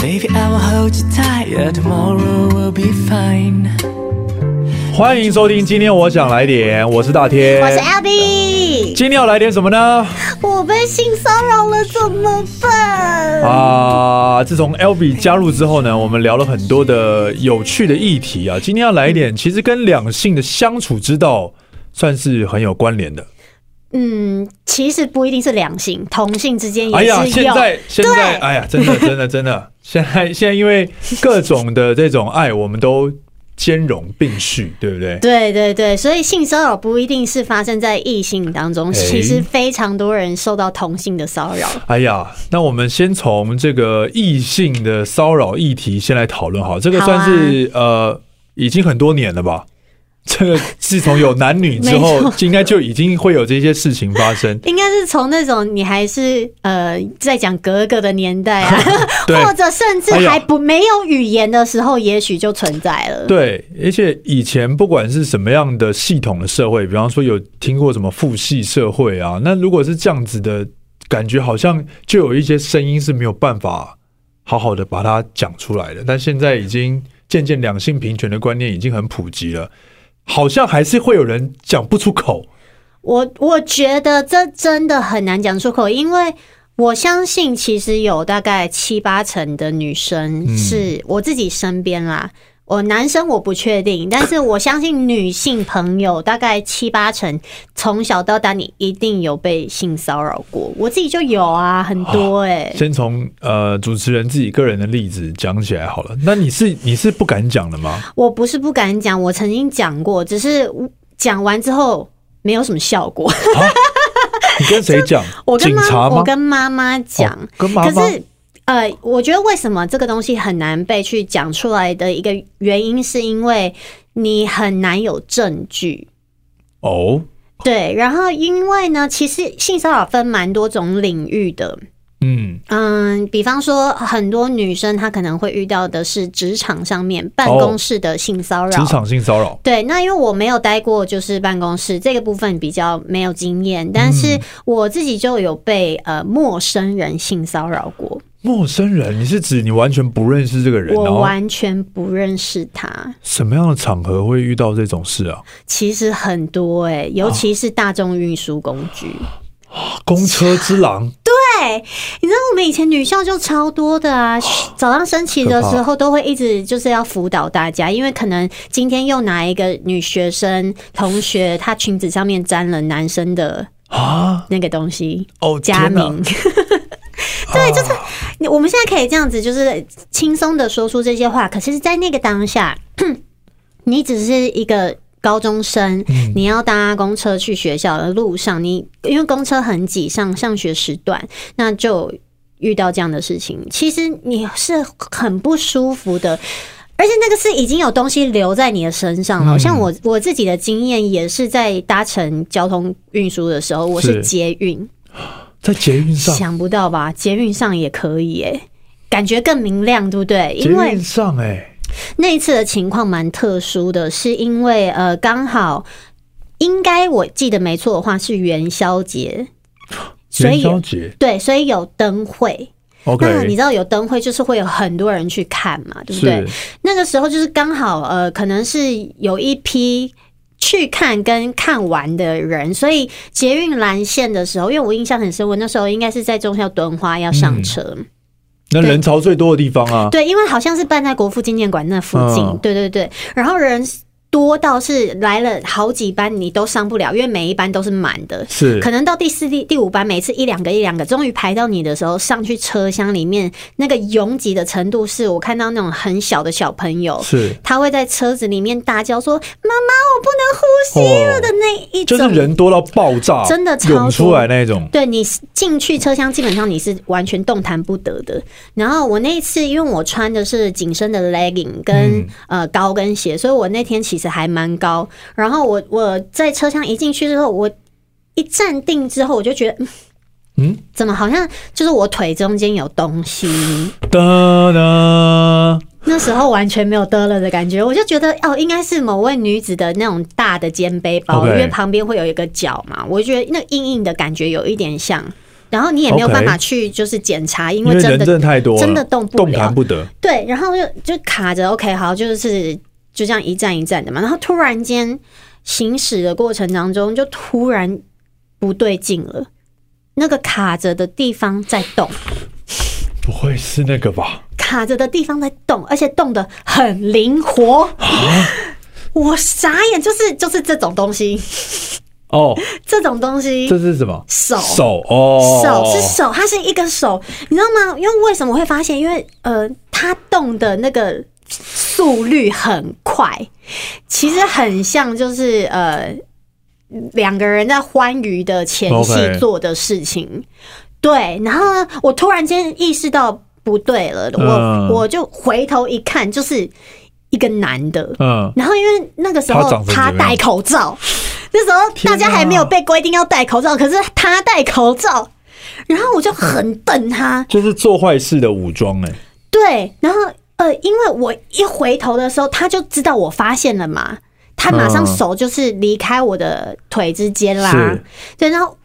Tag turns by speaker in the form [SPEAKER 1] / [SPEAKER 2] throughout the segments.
[SPEAKER 1] Baby, I will hold you tight. Yeah, tomorrow will be fine.
[SPEAKER 2] 欢迎收听，今天我想来点，我是大天，
[SPEAKER 3] 我是 Albee。
[SPEAKER 2] 今天要来点什么呢？
[SPEAKER 3] 我被性骚扰了，怎么办？
[SPEAKER 2] 啊！自从 Albee 加入之后呢，我们聊了很多的有趣的议题啊。今天要来一点，其实跟两性的相处之道算是很有关联的。
[SPEAKER 3] 嗯，其实不一定是两性，同性之间也是有。
[SPEAKER 2] 哎呀，现在现在，哎呀，真的真的真的，现在 现在因为各种的这种爱，我们都。兼容并蓄，对不对？
[SPEAKER 3] 对对对，所以性骚扰不一定是发生在异性当中，其实非常多人受到同性的骚扰。
[SPEAKER 2] 哎呀，那我们先从这个异性的骚扰议题先来讨论好，这个算是、啊、呃，已经很多年了吧？这个自从有男女之后，应该就已经会有这些事情发生。
[SPEAKER 3] 应该是从那种你还是呃在讲格格的年代啊，或者甚至还不没有语言的时候，也许就存在了。
[SPEAKER 2] 对，而且以前不管是什么样的系统的社会，比方说有听过什么父系社会啊，那如果是这样子的感觉，好像就有一些声音是没有办法好好的把它讲出来的。但现在已经渐渐两性平权的观念已经很普及了。好像还是会有人讲不出口。
[SPEAKER 3] 我我觉得这真的很难讲出口，因为我相信其实有大概七八成的女生是我自己身边啦。我男生我不确定，但是我相信女性朋友大概七八成，从小到大你一定有被性骚扰过。我自己就有啊，很多哎、欸。
[SPEAKER 2] 先从呃主持人自己个人的例子讲起来好了。那你是你是不敢讲的吗？
[SPEAKER 3] 我不是不敢讲，我曾经讲过，只是讲完之后没有什么效果。啊、
[SPEAKER 2] 你跟谁 讲？
[SPEAKER 3] 我跟
[SPEAKER 2] 警察吗？
[SPEAKER 3] 我跟妈妈讲、哦，跟妈妈。可是呃，我觉得为什么这个东西很难被去讲出来的一个原因，是因为你很难有证据。
[SPEAKER 2] 哦，
[SPEAKER 3] 对，然后因为呢，其实性骚扰分蛮多种领域的。嗯嗯，比方说，很多女生她可能会遇到的是职场上面办公室的性骚扰，
[SPEAKER 2] 职场性骚扰。
[SPEAKER 3] 对，那因为我没有待过，就是办公室这个部分比较没有经验，但是我自己就有被呃陌生人性骚扰过。
[SPEAKER 2] 陌生人，你是指你完全不认识这个人？
[SPEAKER 3] 我完全不认识他。
[SPEAKER 2] 什么样的场合会遇到这种事啊？
[SPEAKER 3] 其实很多哎、欸，尤其是大众运输工具。
[SPEAKER 2] 啊，公车之狼。
[SPEAKER 3] 对，你知道我们以前女校就超多的啊，早上升旗的时候都会一直就是要辅导大家，因为可能今天又拿一个女学生同学，她裙子上面沾了男生的啊那个东西哦，加名。对，就是你。我们现在可以这样子，就是轻松的说出这些话。可是，在那个当下，你只是一个高中生，你要搭公车去学校的路上，你因为公车很挤，上上学时段，那就遇到这样的事情。其实你是很不舒服的，而且那个是已经有东西留在你的身上了。像我我自己的经验，也是在搭乘交通运输的时候，我是捷运。
[SPEAKER 2] 在捷运上
[SPEAKER 3] 想不到吧？捷运上也可以哎，感觉更明亮，对不对？
[SPEAKER 2] 捷运上哎，
[SPEAKER 3] 那一次的情况蛮特殊的，是因为呃，刚好应该我记得没错的话是元宵节，
[SPEAKER 2] 元宵节
[SPEAKER 3] 对，所以有灯
[SPEAKER 2] 会。
[SPEAKER 3] 那你知道有灯会就是会有很多人去看嘛，对不对？那个时候就是刚好呃，可能是有一批。去看跟看完的人，所以捷运蓝线的时候，因为我印象很深，我那时候应该是在中校敦化要上车，嗯，
[SPEAKER 2] 那人潮最多的地方啊，
[SPEAKER 3] 对，因为好像是办在国父纪念馆那附近，嗯，对对对，然后人。多到是来了好几班，你都上不了，因为每一班都是满的。
[SPEAKER 2] 是，
[SPEAKER 3] 可能到第四、第第五班，每次一两个、一两个，终于排到你的时候，上去车厢里面，那个拥挤的程度，是我看到那种很小的小朋友，
[SPEAKER 2] 是
[SPEAKER 3] 他会在车子里面大叫说：“妈妈，我不能呼吸了”的那一种，
[SPEAKER 2] 就是人多到爆炸，
[SPEAKER 3] 真的超
[SPEAKER 2] 出来那种。
[SPEAKER 3] 对，你进去车厢，基本上你是完全动弹不得的。然后我那一次，因为我穿的是紧身的 legging 跟、嗯、呃高跟鞋，所以我那天其实还蛮高。然后我我在车厢一进去之后，我一站定之后，我就觉得，嗯，怎么好像就是我腿中间有东西？哒哒，那时候完全没有得了的感觉，我就觉得哦，应该是某位女子的那种大的肩背包，因为旁边会有一个角嘛，我觉得那硬硬的感觉有一点像然后你也没有办法去就是检查，因为真的
[SPEAKER 2] 人真的太多，
[SPEAKER 3] 真的动不了，
[SPEAKER 2] 动弹不得。
[SPEAKER 3] 对，然后就就卡着，OK，好，就是就这样一站一站的嘛。然后突然间行驶的过程当中，就突然不对劲了，那个卡着的地方在动，
[SPEAKER 2] 不会是那个吧？
[SPEAKER 3] 卡着的地方在动，而且动的很灵活。我傻眼，就是就是这种东西
[SPEAKER 2] 哦，
[SPEAKER 3] 这种东西，
[SPEAKER 2] 这是什么？
[SPEAKER 3] 手
[SPEAKER 2] 手哦，
[SPEAKER 3] 手是手，它是一个手，你知道吗？因为为什么会发现？因为呃，它动的那个速率很快，其实很像就是呃两个人在欢愉的前戏做的事情。对，然后呢，我突然间意识到不对了，我、嗯、我就回头一看，就是。一个男的，嗯，然后因为那个时候他戴口罩，那时候大家还没有被规定要戴口罩，可是他戴口罩，然后我就很瞪他，
[SPEAKER 2] 就是做坏事的武装哎，
[SPEAKER 3] 对，然后呃，因为我一回头的时候，他就知道我发现了嘛，他马上手就是离开我的腿之间啦，嗯、对，然后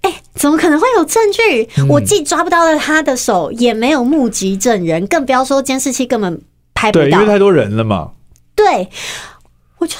[SPEAKER 3] 哎，怎么可能会有证据？嗯、我既抓不到了他的手，也没有目击证人，更不要说监视器根本。拍不到，
[SPEAKER 2] 因为太多人了嘛。
[SPEAKER 3] 对，我就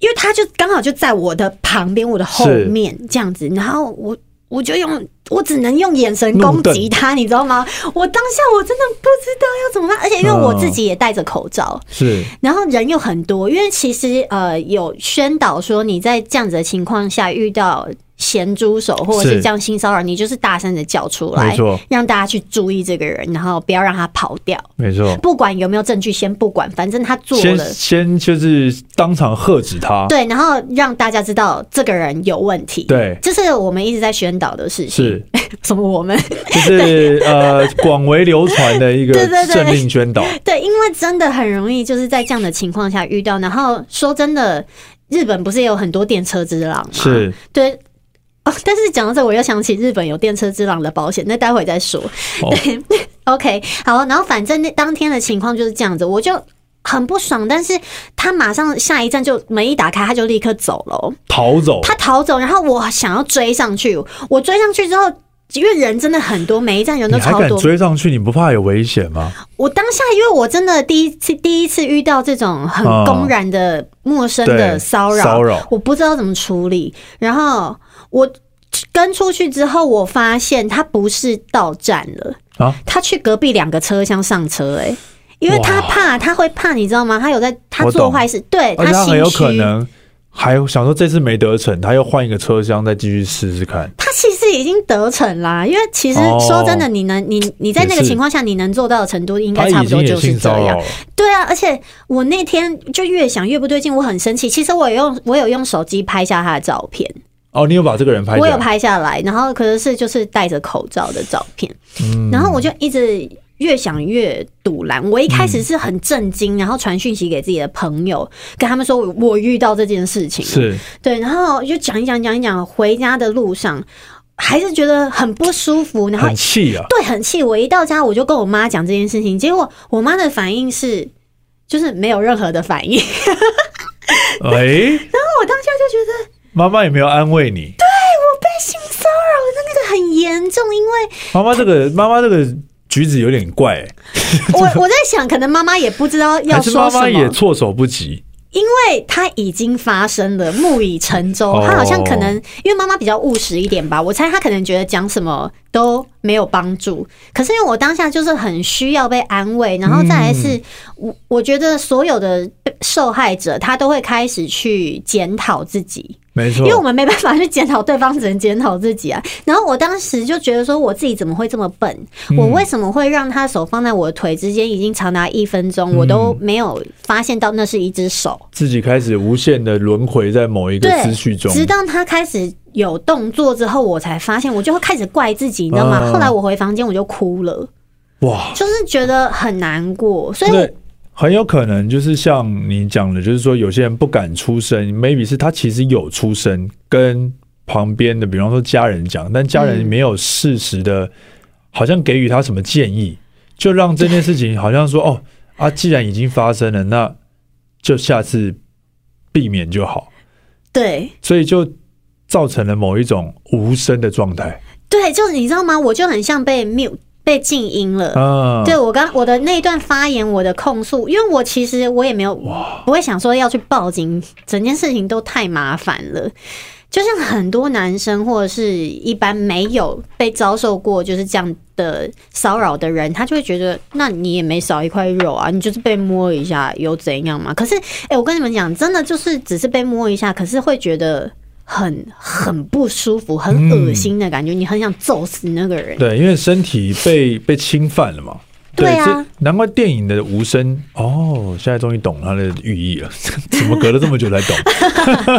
[SPEAKER 3] 因为他就刚好就在我的旁边，我的后面这样子，然后我我就用我只能用眼神攻击他，你知道吗？我当下我真的不知道要怎么办，而且因为我自己也戴着口罩，是，然后人又很多，因为其实呃有宣导说你在这样子的情况下遇到。咸猪手，或者是这样性骚扰，你就是大声的叫出来，没错，让大家去注意这个人，然后不要让他跑掉。
[SPEAKER 2] 没错，
[SPEAKER 3] 不管有没有证据，先不管，反正他做了，
[SPEAKER 2] 先先就是当场喝止他。
[SPEAKER 3] 对，然后让大家知道这个人有问题。
[SPEAKER 2] 对，
[SPEAKER 3] 这是我们一直在宣导的事情。是 什么？我们
[SPEAKER 2] 就是呃广为流传的一个 政令宣导。
[SPEAKER 3] 对，因为真的很容易就是在这样的情况下遇到。然后说真的，日本不是也有很多电车之狼吗？是，对。哦，但是讲到这，我又想起日本有电车之狼的保险，那待会再说。Oh. 对，OK，好，然后反正那当天的情况就是这样子，我就很不爽，但是他马上下一站就门一打开，他就立刻走了，
[SPEAKER 2] 逃走。
[SPEAKER 3] 他逃走，然后我想要追上去，我追上去之后，因为人真的很多，每一站人都超多，你
[SPEAKER 2] 追上去？你不怕有危险吗？
[SPEAKER 3] 我当下因为我真的第一次第一次遇到这种很公然的陌生的骚扰，骚扰，我不知道怎么处理，然后。我跟出去之后，我发现他不是到站了啊，他去隔壁两个车厢上车哎、欸，因为他怕，他会怕，你知道吗？他有在他做坏事，对他心虚，很有
[SPEAKER 2] 可能还想说这次没得逞，他又换一个车厢再继续试试看。
[SPEAKER 3] 他其实已经得逞啦，因为其实说真的，你能你你在那个情况下，你能做到的程度应该差不多就是这样。对啊，而且我那天就越想越不对劲，我很生气。其实我有用我有用手机拍下他的照片。
[SPEAKER 2] 哦，你有把这个人拍下来？
[SPEAKER 3] 我有拍下来，然后可能是就是戴着口罩的照片，嗯，然后我就一直越想越堵拦。我一开始是很震惊，然后传讯息给自己的朋友，跟他们说我遇到这件事情，是对，然后就讲一讲讲一讲，回家的路上还是觉得很不舒服，然后
[SPEAKER 2] 很气啊，
[SPEAKER 3] 对，很气。我一到家我就跟我妈讲这件事情，结果我妈的反应是就是没有任何的反应，哎。
[SPEAKER 2] 妈妈也没有安慰你，
[SPEAKER 3] 对，我被性骚扰的那个很严重，因为
[SPEAKER 2] 妈妈这个妈妈这个举止有点怪、欸。
[SPEAKER 3] 我我在想，可能妈妈也不知道要说什么，妈妈
[SPEAKER 2] 也措手不及，
[SPEAKER 3] 因为她已经发生了，木已成舟。他好像可能因为妈妈比较务实一点吧，我猜她可能觉得讲什么都没有帮助。可是因为我当下就是很需要被安慰，然后再来是我我觉得所有的受害者他都会开始去检讨自己。
[SPEAKER 2] 没错，
[SPEAKER 3] 因为我们没办法去检讨对方，只能检讨自己啊。然后我当时就觉得说，我自己怎么会这么笨？我为什么会让他手放在我的腿之间，已经长达一分钟，我都没有发现到那是一只手。
[SPEAKER 2] 自己开始无限的轮回在某一个思绪中，
[SPEAKER 3] 直到他开始有动作之后，我才发现，我就会开始怪自己，你知道吗？后来我回房间我就哭了，哇，就是觉得很难过，所以。
[SPEAKER 2] 很有可能就是像你讲的，就是说有些人不敢出声，maybe 是他其实有出声，跟旁边的，比方说家人讲，但家人没有适时的，好像给予他什么建议，就让这件事情好像说 哦啊，既然已经发生了，那就下次避免就好。
[SPEAKER 3] 对，
[SPEAKER 2] 所以就造成了某一种无声的状态。
[SPEAKER 3] 对，就是你知道吗？我就很像被 mute 被静音了。
[SPEAKER 2] 啊，
[SPEAKER 3] 对我刚我的那一段发言，我的控诉，因为我其实我也没有不会想说要去报警，整件事情都太麻烦了。就像很多男生或者是一般没有被遭受过就是这样的骚扰的人，他就会觉得，那你也没少一块肉啊，你就是被摸一下又怎样嘛？可是，哎、欸，我跟你们讲，真的就是只是被摸一下，可是会觉得。很很不舒服，很恶心的感觉，嗯，你很想揍死那个人。对，
[SPEAKER 2] 因为身体被被侵犯了嘛。对，对啊，难怪电影的无声哦，现在终于懂它的寓意了。怎么隔了这么久才懂？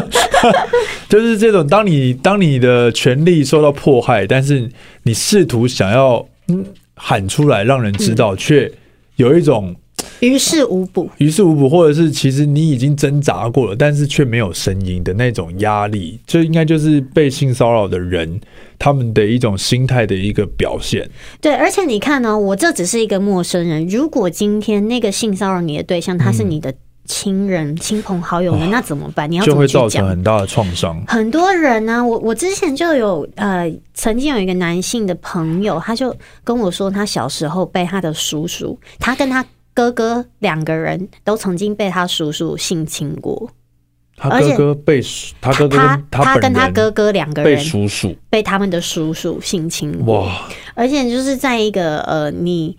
[SPEAKER 2] 就是这种，当你当你的权利受到迫害，但是你试图想要嗯喊出来让人知道，却、嗯、有一种。
[SPEAKER 3] 于事无补，
[SPEAKER 2] 于事无补，或者是其实你已经挣扎过了，但是却没有声音的那种压力，这应该就是被性骚扰的人他们的一种心态的一个表现。
[SPEAKER 3] 对，而且你看呢、哦，我这只是一个陌生人，如果今天那个性骚扰你的对象他是你的亲人、亲、嗯、朋好友们，那怎么办？你要？
[SPEAKER 2] 就会造成很大的创伤。
[SPEAKER 3] 很多人呢、啊，我我之前就有呃，曾经有一个男性的朋友，他就跟我说，他小时候被他的叔叔，他跟他。哥哥两个人都曾经被他叔叔性侵过，
[SPEAKER 2] 他哥哥被他哥哥他
[SPEAKER 3] 他跟他哥哥两个人
[SPEAKER 2] 被叔叔
[SPEAKER 3] 被他们的叔叔性侵过，哇！而且就是在一个呃，你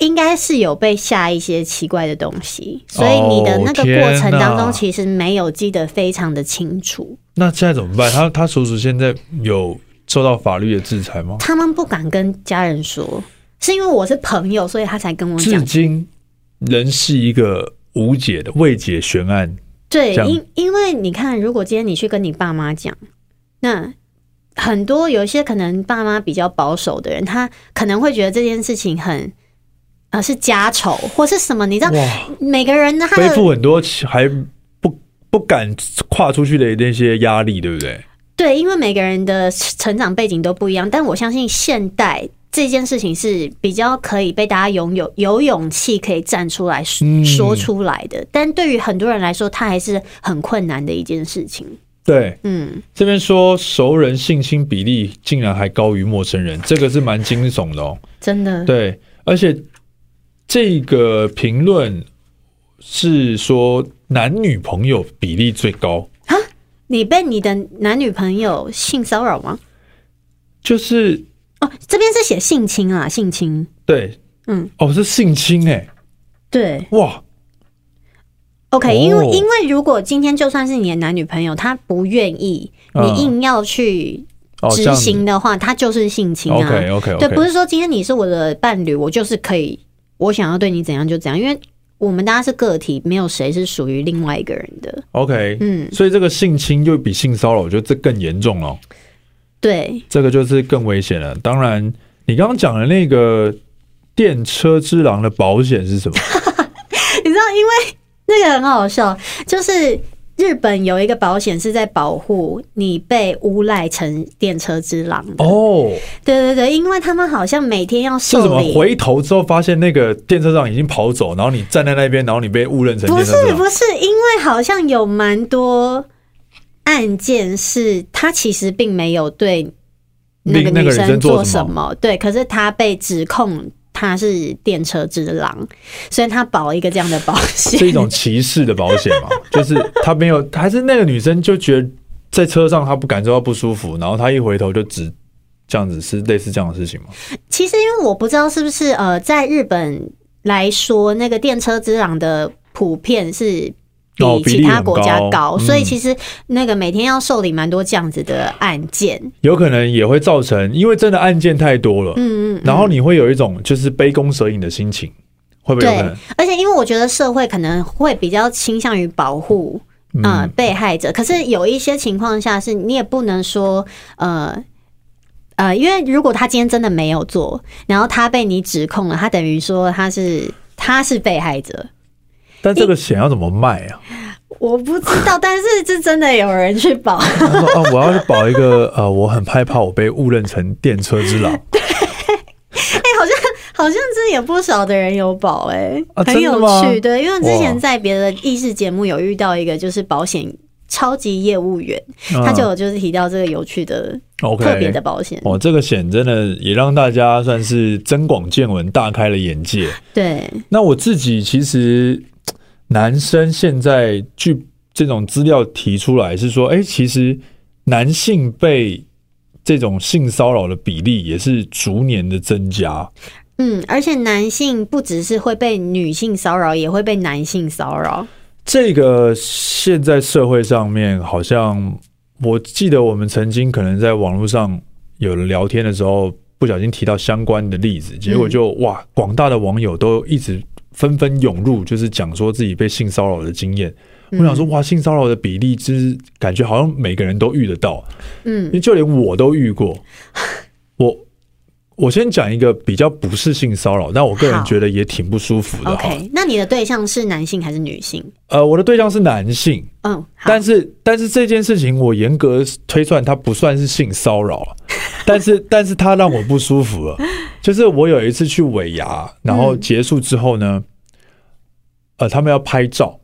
[SPEAKER 3] 应该是有被下一些奇怪的东西，所以你的那个过程当中其实没有记得非常的清楚。
[SPEAKER 2] 那现在怎么办？他他叔叔现在有受到法律的制裁吗？
[SPEAKER 3] 他们不敢跟家人说。是因为我是朋友，所以他才跟我讲。
[SPEAKER 2] 至今仍是一个无解的未解悬案。
[SPEAKER 3] 对，因因为你看，如果今天你去跟你爸妈讲，那很多有一些可能爸妈比较保守的人，他可能会觉得这件事情很啊、呃、是家丑或是什么，你知道，每个人他背
[SPEAKER 2] 负很多还不不敢跨出去的那些压力，对不对？
[SPEAKER 3] 对，因为每个人的成长背景都不一样，但我相信现代。这件事情是比较可以被大家拥有有勇气可以站出来说出来的，但对于很多人来说，它还是很困难的一件事情。
[SPEAKER 2] 对，嗯，这边说熟人性侵比例竟然还高于陌生人，这个是蛮惊悚的哦，
[SPEAKER 3] 真的。
[SPEAKER 2] 对，而且这个评论是说男女朋友比例最高啊？
[SPEAKER 3] 你被你的男女朋友性骚扰吗？
[SPEAKER 2] 就是。
[SPEAKER 3] 哦，这边是写性侵啊，性侵。
[SPEAKER 2] 对，嗯，哦，是性侵哎、欸。
[SPEAKER 3] 对，
[SPEAKER 2] 哇。
[SPEAKER 3] OK，因为、哦、因为如果今天就算是你的男女朋友，他不愿意，你硬要去执行的话，他、嗯哦、就是性侵啊。
[SPEAKER 2] OK OK，, okay
[SPEAKER 3] 对，不是说今天你是我的伴侣，我就是可以，我想要对你怎样就怎样，因为我们大家是个体，没有谁是属于另外一个人的。
[SPEAKER 2] OK，嗯，所以这个性侵就比性骚扰，我觉得这更严重了。
[SPEAKER 3] 对，这
[SPEAKER 2] 个就是更危险了。当然，你刚刚讲的那个电车之狼的保险是什么？
[SPEAKER 3] 你知道，因为那个很好笑，就是日本有一个保险是在保护你被诬赖成电车之狼的。哦，对对对，因为他们好像每天要受理。是什么？
[SPEAKER 2] 回头之后发现那个电车上已经跑走，然后你站在那边，然后你被误认成。
[SPEAKER 3] 不是不是，因为好像有蛮多。案件是他其实并没有对那个女生做什么，对，可是他被指控他是电车之狼，所以他保一个这样的保险，
[SPEAKER 2] 是一种歧视的保险嘛？就是他没有，还是那个女生就觉得在车上她不感受到不舒服，然后她一回头就指这样子，是类似这样的事情吗？
[SPEAKER 3] 其实因为我不知道是不是呃，在日本来说，那个电车之狼的普遍是。比其他国家高，所以其实那个每天要受理蛮多这样子的案件，
[SPEAKER 2] 有可能也会造成，因为真的案件太多了，嗯嗯，然后你会有一种就是杯弓蛇影的心情，会不会对？
[SPEAKER 3] 而且因为我觉得社会可能会比较倾向于保护呃被害者，可是有一些情况下是你也不能说呃呃，因为如果他今天真的没有做，然后他被你指控了，他等于说他是他是被害者。
[SPEAKER 2] 但这个险要怎么卖啊？
[SPEAKER 3] 我不知道，但是是真的有人去保。
[SPEAKER 2] 他说：“啊，我要去保一个 呃，我很害怕我被误认成电车之狼。”
[SPEAKER 3] 对，哎，好像好像真有不少的人有保，哎，
[SPEAKER 2] 啊，
[SPEAKER 3] 很有趣。对，因为之前在别的益智节目有遇到一个就是保险超级业务员，
[SPEAKER 2] 嗯、
[SPEAKER 3] 他就有就是提到这个有趣的、
[SPEAKER 2] OK
[SPEAKER 3] 特别的保险。
[SPEAKER 2] 哦，这个险真的也让大家算是增广见闻，大开了眼界。
[SPEAKER 3] 对，
[SPEAKER 2] 那我自己其实男生现在据这种资料提出来是说，哎，其实男性被这种性骚扰的比例也是逐年的增加。
[SPEAKER 3] 嗯，而且男性不只是会被女性骚扰，也会被男性骚扰。
[SPEAKER 2] 这个现在社会上面，好像我记得我们曾经可能在网络上有了聊天的时候，不小心提到相关的例子，结果就哇，广大的网友都一直纷纷涌入，就是讲说自己被性骚扰的经验。我想说，哇，性骚扰的比例，就是感觉好像每个人都遇得到，嗯，因为就连我都遇过，我。我先讲一个比较不是性骚扰，但我个人觉得也挺不舒服的。
[SPEAKER 3] OK，那你的对象是男性还是女性？
[SPEAKER 2] 呃，我的对象是男性。嗯，但是但是这件事情我严格推算，它不算是性骚扰，但是 但是他让我不舒服了。就是我有一次去尾牙，然后结束之后呢，呃，他们要拍照。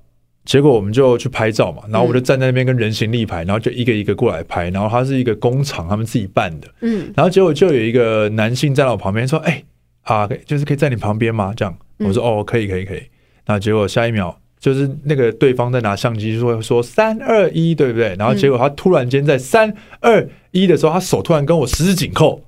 [SPEAKER 2] 结果我们就去拍照嘛，然后我就站在那边跟人形立牌，然后就一个一个过来拍，然后他是一个工厂，他们自己办的，嗯，然后结果就有一个男性站在我旁边说：“哎，啊，就是可以在你旁边吗？”这样，我说：“哦，可以，可以，可以。”那结果下一秒就是那个对方在拿相机说说三二一，对不对？然后结果他突然间在三二一的时候，他手突然跟我十指紧扣。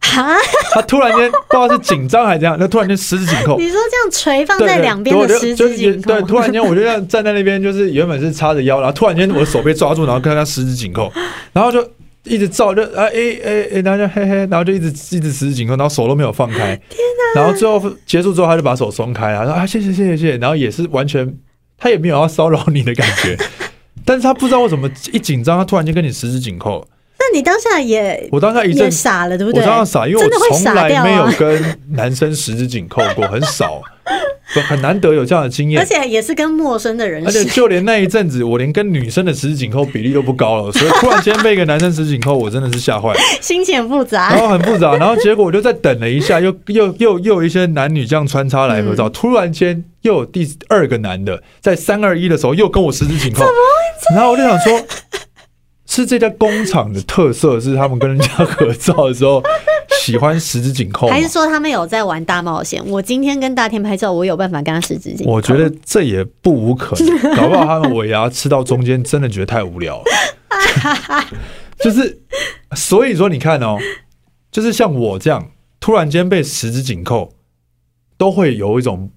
[SPEAKER 2] 哈，他突然间不知道是紧张还是怎样，他突然间十指紧扣。
[SPEAKER 3] 你说这样垂放在两边的十指紧扣，
[SPEAKER 2] 对，突然间我就这样站在那边，就是原本是叉着腰，然后突然间我的手被抓住，然后跟他十指紧扣，然后就一直照，就啊哎哎哎，然后就嘿嘿，然后就一直一直十指紧扣，然后手都没有放开。天哪！然后最后结束之后，他就把手松开了，说啊谢谢谢谢谢谢，然后也是完全他也没有要骚扰你的感觉，但是他不知道为什么一紧张，他突然间跟你十指紧扣。
[SPEAKER 3] 那你当下也，
[SPEAKER 2] 我当下一阵
[SPEAKER 3] 傻了，对不对？
[SPEAKER 2] 我当下傻，因为我从来没有跟男生十指紧扣过，很少，很难得有这样的经验。
[SPEAKER 3] 而且也是跟陌生的人，
[SPEAKER 2] 而且就连那一阵子，我连跟女生的十指紧扣比例都不高了，所以突然间被一个男生十指紧扣，我真的是吓坏了，
[SPEAKER 3] 心情很复杂，
[SPEAKER 2] 然后很复杂，然后结果我就再等了一下，又又又又有一些男女这样穿插来合照，突然间又有第二个男的在三二一的时候又跟我十指紧扣，然后我就想说。是这家工厂的特色，是他们跟人家合照的时候喜欢十指紧扣，
[SPEAKER 3] 还是说他们有在玩大冒险？我今天跟大天拍照，我有办法跟他十指紧扣？
[SPEAKER 2] 我觉得这也不无可能，搞不好他们尾牙吃到中间，真的觉得太无聊了。就是，所以说你看哦，就是像我这样突然间被十指紧扣，都会有一种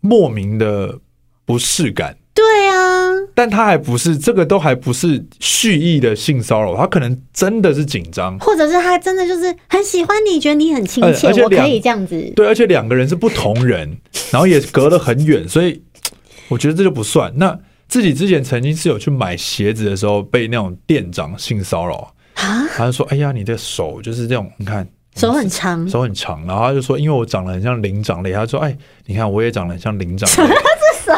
[SPEAKER 2] 莫名的不适感。
[SPEAKER 3] 对啊，
[SPEAKER 2] 但他还不是这个，都还不是蓄意的性骚扰，他可能真的是紧张，
[SPEAKER 3] 或者是他真的就是很喜欢你，觉得你很亲切，而且我可以这样子。
[SPEAKER 2] 对，而且两个人是不同人，然后也隔得很远，所以 我觉得这就不算。那自己之前曾经是有去买鞋子的时候，被那种店长性骚扰啊，他就说：“哎呀，你的手就是这种，你看
[SPEAKER 3] 手很长，
[SPEAKER 2] 手很长。”然后他就说：“因为我长得很像灵长类。”他说：“哎，你看我也长得很像灵长类。”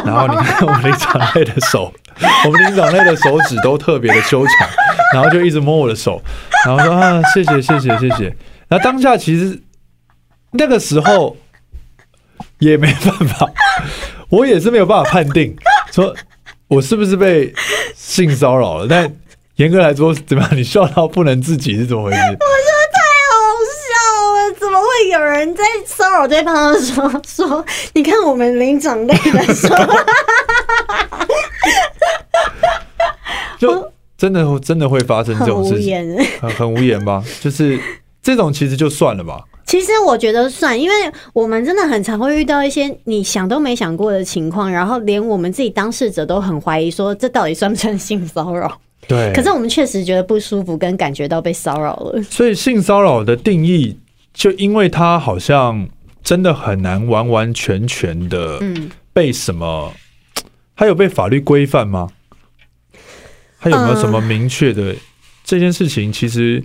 [SPEAKER 2] 然后你看我们灵长类的手，我们灵长类的手指都特别的修长，然后就一直摸我的手，然后说啊谢谢谢谢谢谢。那当下其实那个时候也没办法，我也是没有办法判定说我是不是被性骚扰了。但严格来说，怎么样？你笑到不能自己是怎么回事？
[SPEAKER 3] 会有人在骚扰对方的时候说：“你看我们灵长类的时候，
[SPEAKER 2] 就真的真的会发生这种事情，很很无言吧？就是这种其实就算了吧。
[SPEAKER 3] 其实我觉得算，因为我们真的很常会遇到一些你想都没想过的情况，然后连我们自己当事者都很怀疑，说这到底算不算性骚扰？
[SPEAKER 2] 对。
[SPEAKER 3] 可是我们确实觉得不舒服，跟感觉到被骚扰了。
[SPEAKER 2] 所以性骚扰的定义。就因为他好像真的很难完完全全的被什么，他有被法律规范吗？他有没有什么明确的这件事情？其实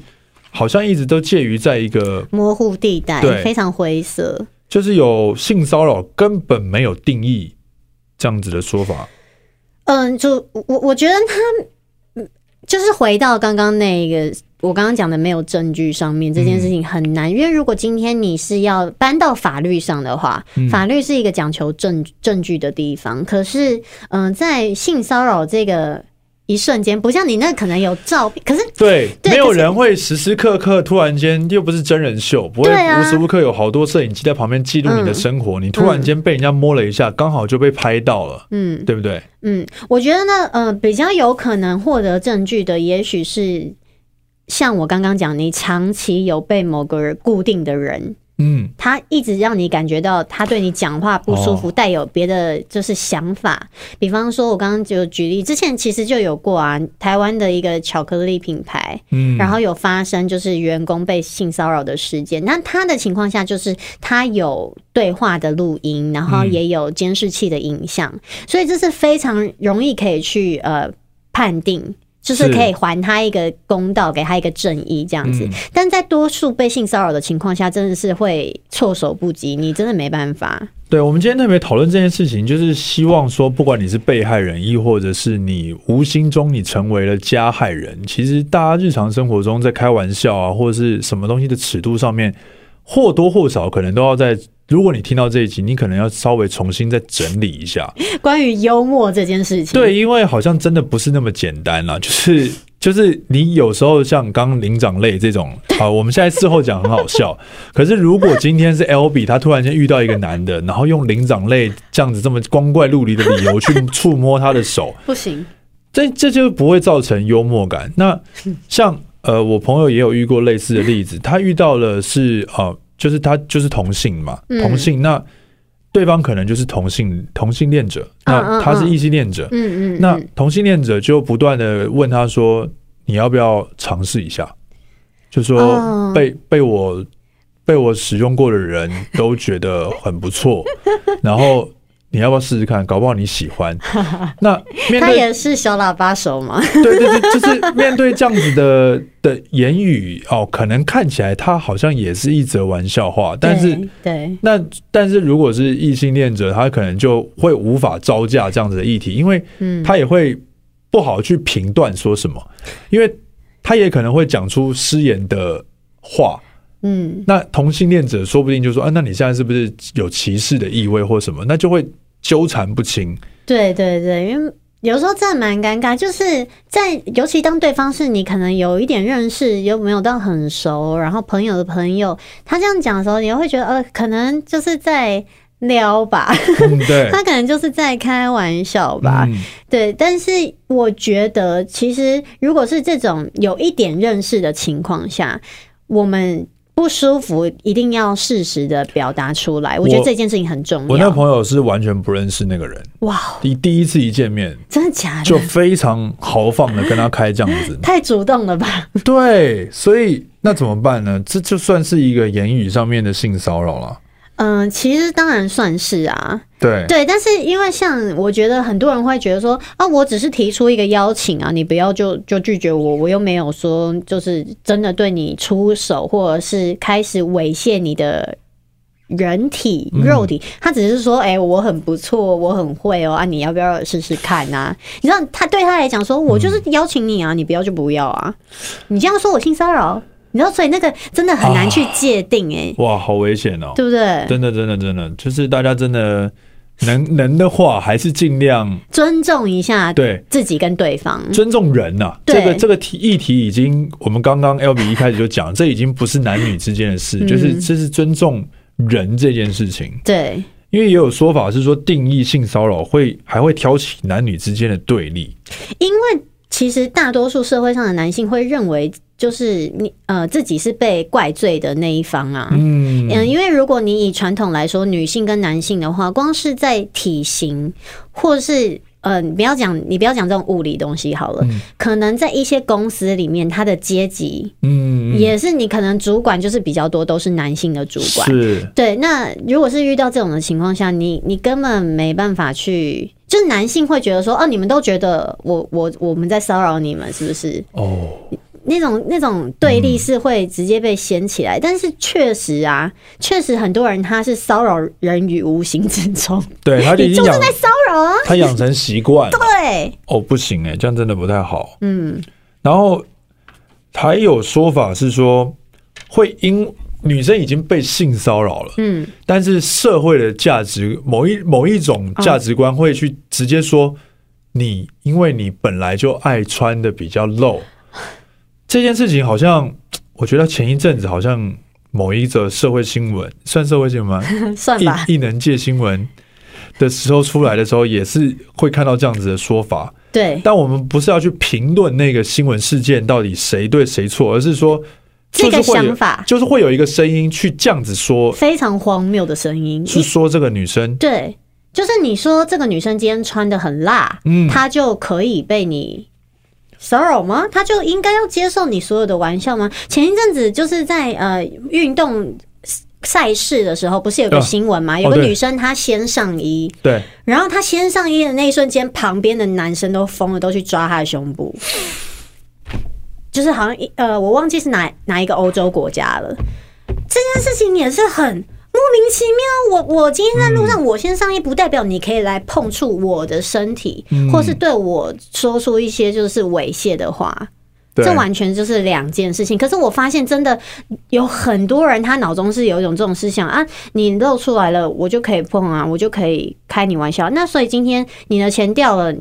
[SPEAKER 2] 好像一直都介于在一个
[SPEAKER 3] 模糊地带，对，非常灰色。
[SPEAKER 2] 就是有性骚扰根本没有定义这样子的说法。
[SPEAKER 3] 嗯，就我我觉得他就是回到刚刚那个。我刚刚讲的没有证据上面这件事情很难，因为如果今天你是要搬到法律上的话，法律是一个讲求证证据的地方。可是，嗯，在性骚扰这个一瞬间，不像你那可能有照片，可是
[SPEAKER 2] 对，
[SPEAKER 3] 对
[SPEAKER 2] 没有人会时时刻刻突然间又不是真人秀，不会无时无刻有好多摄影机在旁边记录你的生活，啊、你突然间被人家摸了一下，刚、嗯、好就被拍到了，嗯，对不对？
[SPEAKER 3] 嗯，我觉得呢，呃，比较有可能获得证据的，也许是像我刚刚讲，你长期有被某个人固定的人。嗯，他一直让你感觉到他对你讲话不舒服，带、哦、有别的就是想法。比方说，我刚刚就举例，之前其实就有过啊，台湾的一个巧克力品牌，嗯，然后有发生就是员工被性骚扰的事件。那他的情况下就是他有对话的录音，然后也有监视器的影像，嗯、所以这是非常容易可以去呃判定。就是可以还他一个公道，给他一个正义这样子，嗯、但在多数被性骚扰的情况下，真的是会措手不及，你真的没办法。
[SPEAKER 2] 对，我们今天特别讨论这件事情，就是希望说，不管你是被害人，亦或者是你无心中你成为了加害人，其实大家日常生活中在开玩笑啊，或者是什么东西的尺度上面，或多或少可能都要在。如果你听到这一集，你可能要稍微重新再整理一下
[SPEAKER 3] 关于幽默这件事情。
[SPEAKER 2] 对，因为好像真的不是那么简单啦，就是就是你有时候像刚刚灵长类这种，好，我们现在事后讲很好笑，可是如果今天是 Albee，他突然间遇到一个男的，然后用灵长类这样子这么光怪陆离的理由去触摸他的手，
[SPEAKER 3] 不行，
[SPEAKER 2] 这这就不会造成幽默感。那像呃，我朋友也有遇过类似的例子，他遇到了是呃。就是他就是同性嘛，同性，那对方可能就是同性同性恋者，那他是异性恋者，嗯嗯，那同性恋者就不断的问他说，你要不要尝试一下？就说被被我被我使用过的人都觉得很不错，然后。你要不要试试看？搞不好你喜欢。那
[SPEAKER 3] 他也是小喇叭手嘛？
[SPEAKER 2] 对对对，就是面对这样子的的言语哦，可能看起来他好像也是一则玩笑话，但是
[SPEAKER 3] 对，对
[SPEAKER 2] 那但是如果是异性恋者，他可能就会无法招架这样子的议题，因为他也会不好去评断说什么，因为他也可能会讲出失言的话。嗯，那同性恋者说不定就说啊，那你现在是不是有歧视的意味或什么？那就会纠缠不清。对
[SPEAKER 3] 对对，因为有时候真的蛮尴尬，就是在尤其当对方是你可能有一点认识，又没有到很熟，然后朋友的朋友，他这样讲的时候，你会觉得呃，可能就是在撩吧，
[SPEAKER 2] 嗯、对，
[SPEAKER 3] 他可能就是在开玩笑吧，嗯、对。但是我觉得，其实如果是这种有一点认识的情况下，我们。不舒服，一定要适时的表达出来。我觉得这件事情很重要。
[SPEAKER 2] 我，那朋友是完全不认识那个人，哇！第第一次一见面，
[SPEAKER 3] 真的假的？
[SPEAKER 2] 就非常豪放的跟他开这样子，
[SPEAKER 3] 太主动了吧？
[SPEAKER 2] 对，所以那怎么办呢？这就算是一个言语上面的性骚扰了。
[SPEAKER 3] 嗯，其实当然算是啊，
[SPEAKER 2] 对。
[SPEAKER 3] 对，但是因为像我觉得很多人会觉得说啊，我只是提出一个邀请啊，你不要就就拒绝我，我又没有说就是真的对你出手，或者是开始猥亵你的人体肉体，他只是说，哎，我很不错，我很会哦啊，你要不要试试看啊？你知道他对他来讲说，我就是邀请你啊，你不要就不要啊，你这样说我性骚扰。你知道，所以那个真的很难去界定哎、欸。
[SPEAKER 2] 啊，哇，好危险哦，
[SPEAKER 3] 对不对？
[SPEAKER 2] 真的，真的，真的，就是大家真的能能的话，还是尽量
[SPEAKER 3] 尊重一下对。自己跟对方，
[SPEAKER 2] 尊重人呐、啊。这个这个题议题已经，我们刚刚 Albee 一开始就讲，这已经不是男女之间的事，就是这是尊重人这件事情。
[SPEAKER 3] 对，
[SPEAKER 2] 因为也有说法是说，定义性骚扰会还会挑起男女之间的对立，
[SPEAKER 3] 因为其实大多数社会上的男性会认为。就是你呃自己是被怪罪的那一方啊，嗯嗯，因为如果你以传统来说，女性跟男性的话，光是在体型，或是呃，你不要讲你不要讲这种物理东西好了，嗯、可能在一些公司里面，他的阶级，嗯，也是你可能主管就是比较多都是男性的主管，
[SPEAKER 2] 是，
[SPEAKER 3] 对。那如果是遇到这种的情况下，你你根本没办法去，就是男性会觉得说，哦，你们都觉得我我我们在骚扰你们，是不是？哦。那种那种对立是会直接被掀起来，嗯、但是确实啊，确实很多人他是骚扰人于无形之中，
[SPEAKER 2] 对，他就已经
[SPEAKER 3] 就是在骚扰啊，
[SPEAKER 2] 他养成习惯，
[SPEAKER 3] 对，
[SPEAKER 2] 哦，不行哎，这样真的不太好，嗯，然后还有说法是说，会因女生已经被性骚扰了，嗯，但是社会的价值某一某一种价值观会去直接说。你因为你本来就爱穿的比较露，这件事情好像我觉得前一阵子好像某一则社会新闻，算社会新闻吗？
[SPEAKER 3] 算吧。
[SPEAKER 2] 异能界新闻的时候出来的时候，也是会看到这样子的说法。
[SPEAKER 3] 对，
[SPEAKER 2] 但我们不是要去评论那个新闻事件到底谁对谁错，而是说
[SPEAKER 3] 这个想法
[SPEAKER 2] 就是会有一个声音去这样子说，
[SPEAKER 3] 非常荒谬的声音，
[SPEAKER 2] 是说这个女生
[SPEAKER 3] 对。就是你说这个女生今天穿的很辣，嗯，她就可以被你骚扰吗？她就应该要接受你所有的玩笑吗？前一阵子就是在呃运动赛事的时候，不是有个新闻吗？有个女生她先上衣，对，然后她先上衣的那一瞬间，旁边的男生都疯了，都去抓她的胸部，就是好像一呃，我忘记是哪哪一个欧洲国家了。这件事情也是很。莫名其妙，我我今天在路上，我先上衣，不代表你可以来碰触我的身体，嗯、或是对我说出一些就是猥亵的话，这完全就是两件事情。可是我发现，真的有很多人，他脑中是有一种这种思想啊，你露出来了，我就可以碰啊，我就可以开你玩笑。那所以今天你的钱掉了。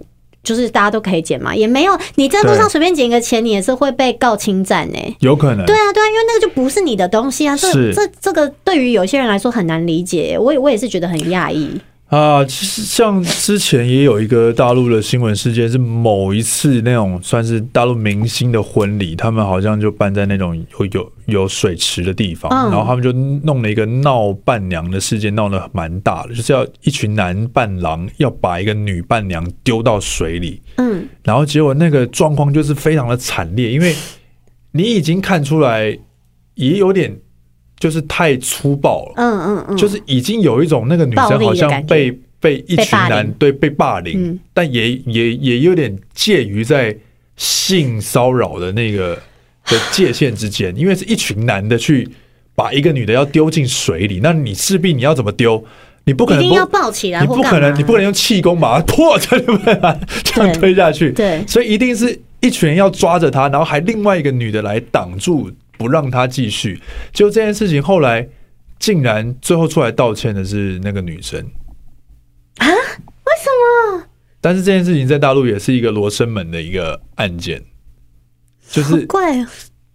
[SPEAKER 3] 就是大家都可以捡嘛，也没有你在路上随便捡一个钱，你也是会被告侵占呢、欸。
[SPEAKER 2] 有可能。
[SPEAKER 3] 对啊，对啊，因为那个就不是你的东西啊。这这这个对于有些人来说很难理解，我也我也是觉得很讶异。
[SPEAKER 2] 啊，其实像之前也有一个大陆的新闻事件，是某一次那种算是大陆明星的婚礼，他们好像就办在那种有有有水池的地方，然后他们就弄了一个闹伴娘的事件，闹得蛮大的，就是要一群男伴郎要把一个女伴娘丢到水里，嗯，然后结果那个状况就是非常的惨烈，因为你已经看出来也有点。就是太粗暴了，嗯嗯嗯，就是已经有一种那个女生好像被被一群男对被霸凌，但也也也有点介于在性骚扰的那个 的界限之间，因为是一群男的去把一个女的要丢进水里，那你势必你要怎么丢？你不可能不要
[SPEAKER 3] 抱起来，
[SPEAKER 2] 你不可能你不可能用气功把它破在对不对？这样推下去，对，所以一定是一群人要抓着他，然后还另外一个女的来挡住。不让他继续，就这件事情后来竟然最后出来道歉的是那个女生
[SPEAKER 3] 啊？为什么？
[SPEAKER 2] 但是这件事情在大陆也是一个罗生门的一个案件，就是
[SPEAKER 3] 怪啊。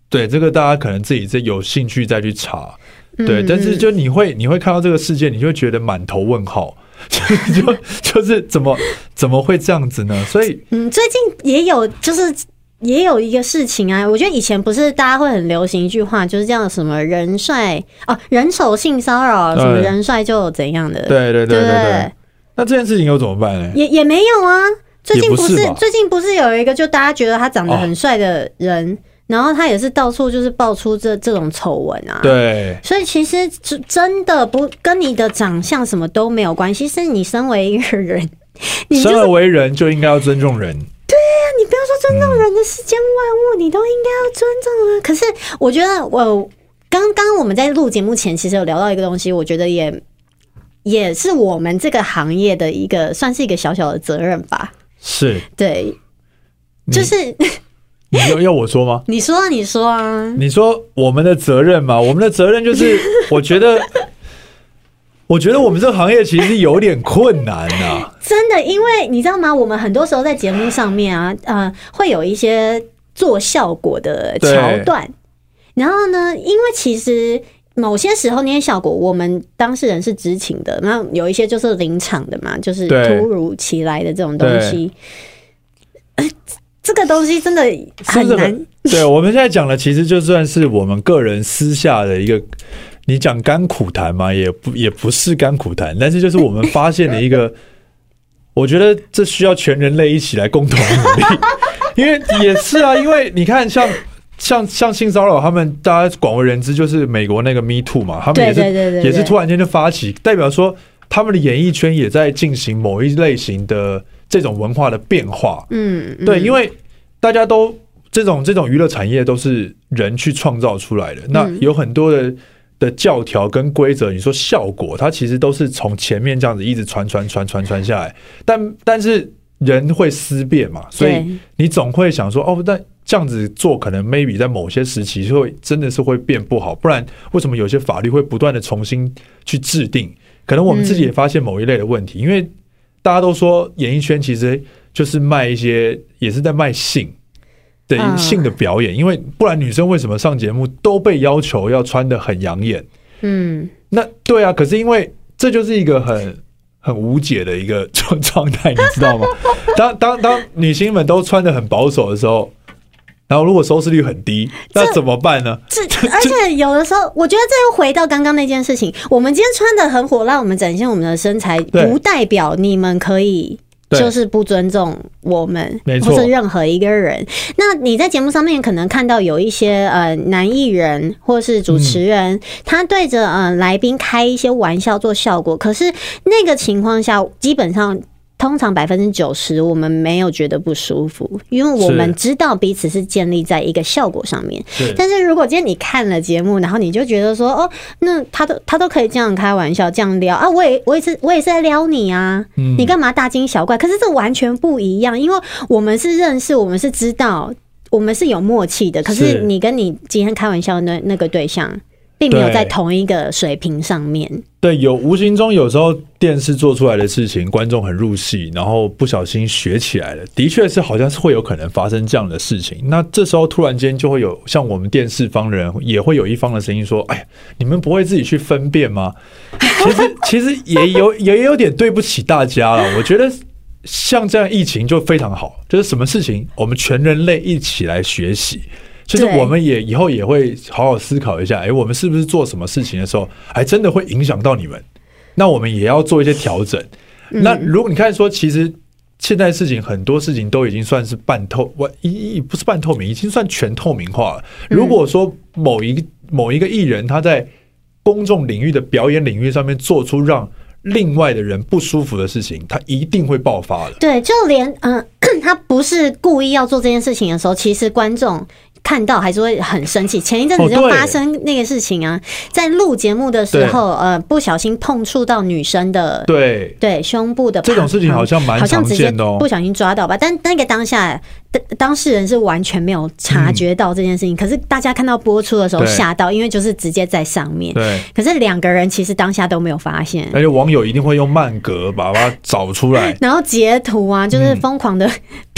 [SPEAKER 2] 对，这个大家可能自己再有兴趣再去查。对，但是就你会你会看到这个事件，你就会觉得满头问号，就就就是怎么怎么会这样子呢？所以
[SPEAKER 3] 嗯，最近也有就是。也有一个事情啊，我觉得以前不是大家会很流行一句话，就是这样什么人帅哦，人丑性骚扰，什么人帅就怎样的，
[SPEAKER 2] 对对对对对，那这件事情又怎么办呢？
[SPEAKER 3] 也也没有啊，最近不是，最近不是有一个就大家觉得他长得很帅的人，哦，然后他也是到处就是爆出这这种丑闻啊。
[SPEAKER 2] 对，
[SPEAKER 3] 所以其实真的不跟你的长相什么都没有关系，是你身为一个人，你
[SPEAKER 2] 生而为人就应该要尊重人。
[SPEAKER 3] 对呀、啊，你不要说尊重人的世间万物，嗯、你都应该要尊重啊。可是我觉得，我刚刚我们在录节目前，其实有聊到一个东西，我觉得也也是我们这个行业的一个，算是一个小小的责任吧。
[SPEAKER 2] 是，
[SPEAKER 3] 对，就是
[SPEAKER 2] 你要要我说吗？
[SPEAKER 3] 你说啊，你说啊，
[SPEAKER 2] 你说我们的责任嘛？我们的责任就是，我觉得。我觉得我们这个行业其实有点困难呐、啊，
[SPEAKER 3] 真的，因为你知道吗？我们很多时候在节目上面啊，呃，会有一些做效果的桥段，然后呢，因为其实某些时候那些效果，我们当事人是知情的，那有一些就是临场的嘛，就是突如其来的这种东西，呃，这个东西真的很难。
[SPEAKER 2] 对，我们现在讲的其实就算是我们个人私下的一个。你讲甘苦谈嘛，也不也不是甘苦谈，但是就是我们发现了一个，我觉得这需要全人类一起来共同努力，因为也是啊，因为你看像像像性骚扰，他们大家广为人知，就是美国那个 Me Too 嘛，他们也是也是突然间就发起，代表说他们的演艺圈也在进行某一类型的这种文化的变化，嗯，对，因为大家都这种这种娱乐产业都是人去创造出来的，那有很多的。的教条跟规则，你说效果，它其实都是从前面这样子一直传传传传传下来，但但是人会思变嘛，所以你总会想说，哦，但这样子做可能 maybe 在某些时期会真的是会变不好，不然为什么有些法律会不断的重新去制定？可能我们自己也发现某一类的问题，因为大家都说演艺圈其实就是卖一些，也是在卖性的性的表演，因为不然女生为什么上节目都被要求要穿的很养眼？嗯，那对啊，可是因为这就是一个很很无解的一个状状态，你知道吗？当当当女星们都穿的很保守的时候。然后，如果收视率很低，那怎么办呢？
[SPEAKER 3] 这 而且有的时候，我觉得这又回到刚刚那件事情。我们今天穿的很火辣，我们展现我们的身材，不代表你们可以就是不尊重我们，或是任何一个人。那你在节目上面可能看到有一些呃男艺人或是主持人，他对着呃来宾开一些玩笑做效果，可是那个情况下，基本上。通常百分之九十，我们没有觉得不舒服，因为我们知道彼此是建立在一个效果上面。但是如果今天你看了节目，然后你就觉得说，哦，那他都他都可以这样开玩笑，这样撩啊，我也我也是我也是在撩你啊，你干嘛大惊小怪？可是这完全不一样，因为我们是认识，我们是知道，我们是有默契的。可是你跟你今天开玩笑的那那个对象。并没有在同一个水平上面。
[SPEAKER 2] 对，有无形中有时候电视做出来的事情，观众很入戏，然后不小心学起来了，的确是好像是会有可能发生这样的事情。那这时候突然间就会有像我们电视方的人，也会有一方的声音说：“哎，你们不会自己去分辨吗？”其实 其实也有也有点对不起大家了。我觉得像这样疫情就非常好，就是什么事情我们全人类一起来学习。其实我们也以后也会好好思考一下，哎，我们是不是做什么事情的时候，还真的会影响到你们？那我们也要做一些调整。那如果你看说，其实现在事情很多事情都已经算是半透，我一一不是半透明，已经算全透明化了。如果说某一个某一个艺人他在公众领域的表演领域上面做出让另外的人不舒服的事情，他一定会爆发的。
[SPEAKER 3] 对，就连嗯、呃，他不是故意要做这件事情的时候，其实观众。看到还是会很生气。前一阵子就发生那个事情啊，在录节目的时候，呃，不小心碰触到女生的对对胸部的
[SPEAKER 2] 这种事情，好像蛮常见的哦，
[SPEAKER 3] 不小心抓到吧。但那个当下，当事人是完全没有察觉到这件事情。可是大家看到播出的时候吓到，因为就是直接在上面。对，可是两个人其实当下都没有发现。
[SPEAKER 2] 而且网友一定会用慢格把它找出来，
[SPEAKER 3] 然后截图啊，就是疯狂的。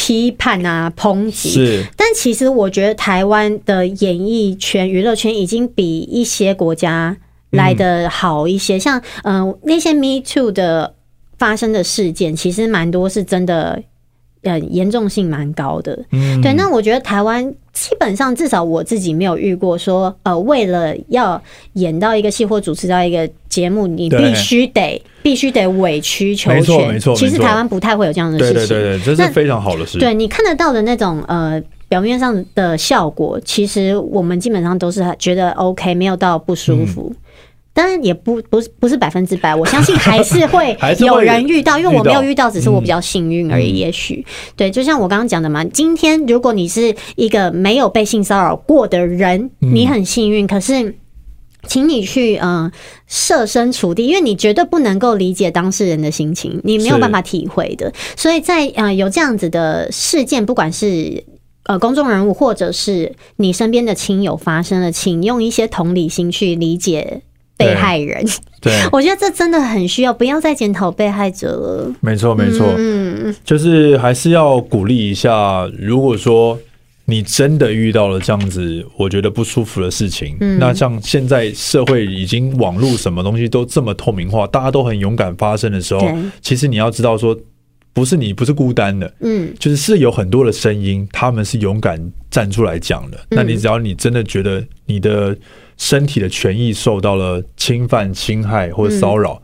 [SPEAKER 3] 批判啊，抨击是，但其实我觉得台湾的演艺圈、娱乐圈已经比一些国家来的好一些。嗯、像嗯、呃，那些 Me Too 的发生的事件，其实蛮多是真的。呃，严重性蛮高的，嗯，对。那我觉得台湾基本上至少我自己没有遇过说，呃，为了要演到一个戏或主持到一个节目，你必须得必须得委曲求全。没错，没错。其实台湾不太会有这样的事情，对对对，
[SPEAKER 2] 这是非常好的事。
[SPEAKER 3] 对，你看得到的那种呃表面上的效果，其实我们基本上都是觉得 OK，没有到不舒服。嗯当然也不不是不是百分之百，我相信还是会 有人遇到，因为我没有遇到，只是我比较幸运而已。也许对，就像我刚刚讲的嘛，今天如果你是一个没有被性骚扰过的人，你很幸运。可是，请你去嗯设身处地，因为你绝对不能够理解当事人的心情，你没有办法体会的。所以在呃有这样子的事件，不管是呃公众人物或者是你身边的亲友发生了，请用一些同理心去理解。被害人，对，我觉得这真的很需要，不要再检讨被害者了。
[SPEAKER 2] 没错，没错，嗯，就是还是要鼓励一下。如果说你真的遇到了这样子，我觉得不舒服的事情，嗯，那像现在社会已经网络什么东西都这么透明化，大家都很勇敢发声的时候，其实你要知道说，不是你不是孤单的，嗯，就是是有很多的声音，他们是勇敢站出来讲的。那你只要你真的觉得你的。身体的权益受到了侵犯、侵害或者骚扰，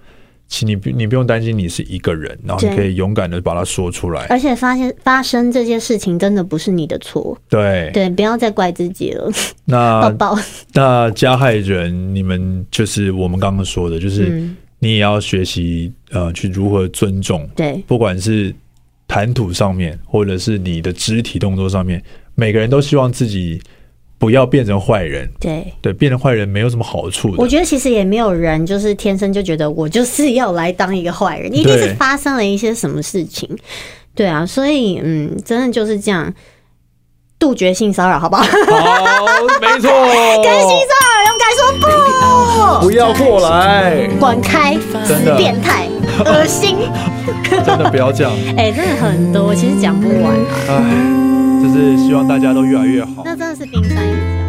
[SPEAKER 2] 请你不你不用担心，你是一个人，然后你可以勇敢的把它说出来。
[SPEAKER 3] 而且发现发生这些事情真的不是你的错，
[SPEAKER 2] 对
[SPEAKER 3] 对，不要再怪自己了。
[SPEAKER 2] 那 那加害人，你们就是我们刚刚说的，就是你也要学习呃，去如何尊重。对，不管是谈吐上面，或者是你的肢体动作上面，每个人都希望自己。不要变成坏人，对对，变成坏人没有什么好处的。
[SPEAKER 3] 我觉得其实也没有人就是天生就觉得我就是要来当一个坏人，一定是发生了一些什么事情。对啊，所以嗯，真的就是这样杜绝性骚扰，好不好？
[SPEAKER 2] 好，没错，
[SPEAKER 3] 跟性骚扰该说不，
[SPEAKER 2] 不要过来，
[SPEAKER 3] 滚开，
[SPEAKER 2] 真的
[SPEAKER 3] 变态，恶心，
[SPEAKER 2] 真的不要这样。
[SPEAKER 3] 哎、欸，真的很多，其实讲不完啊。
[SPEAKER 2] 哎，就是希望大家都越来越好。
[SPEAKER 3] 那真的是冰山一角。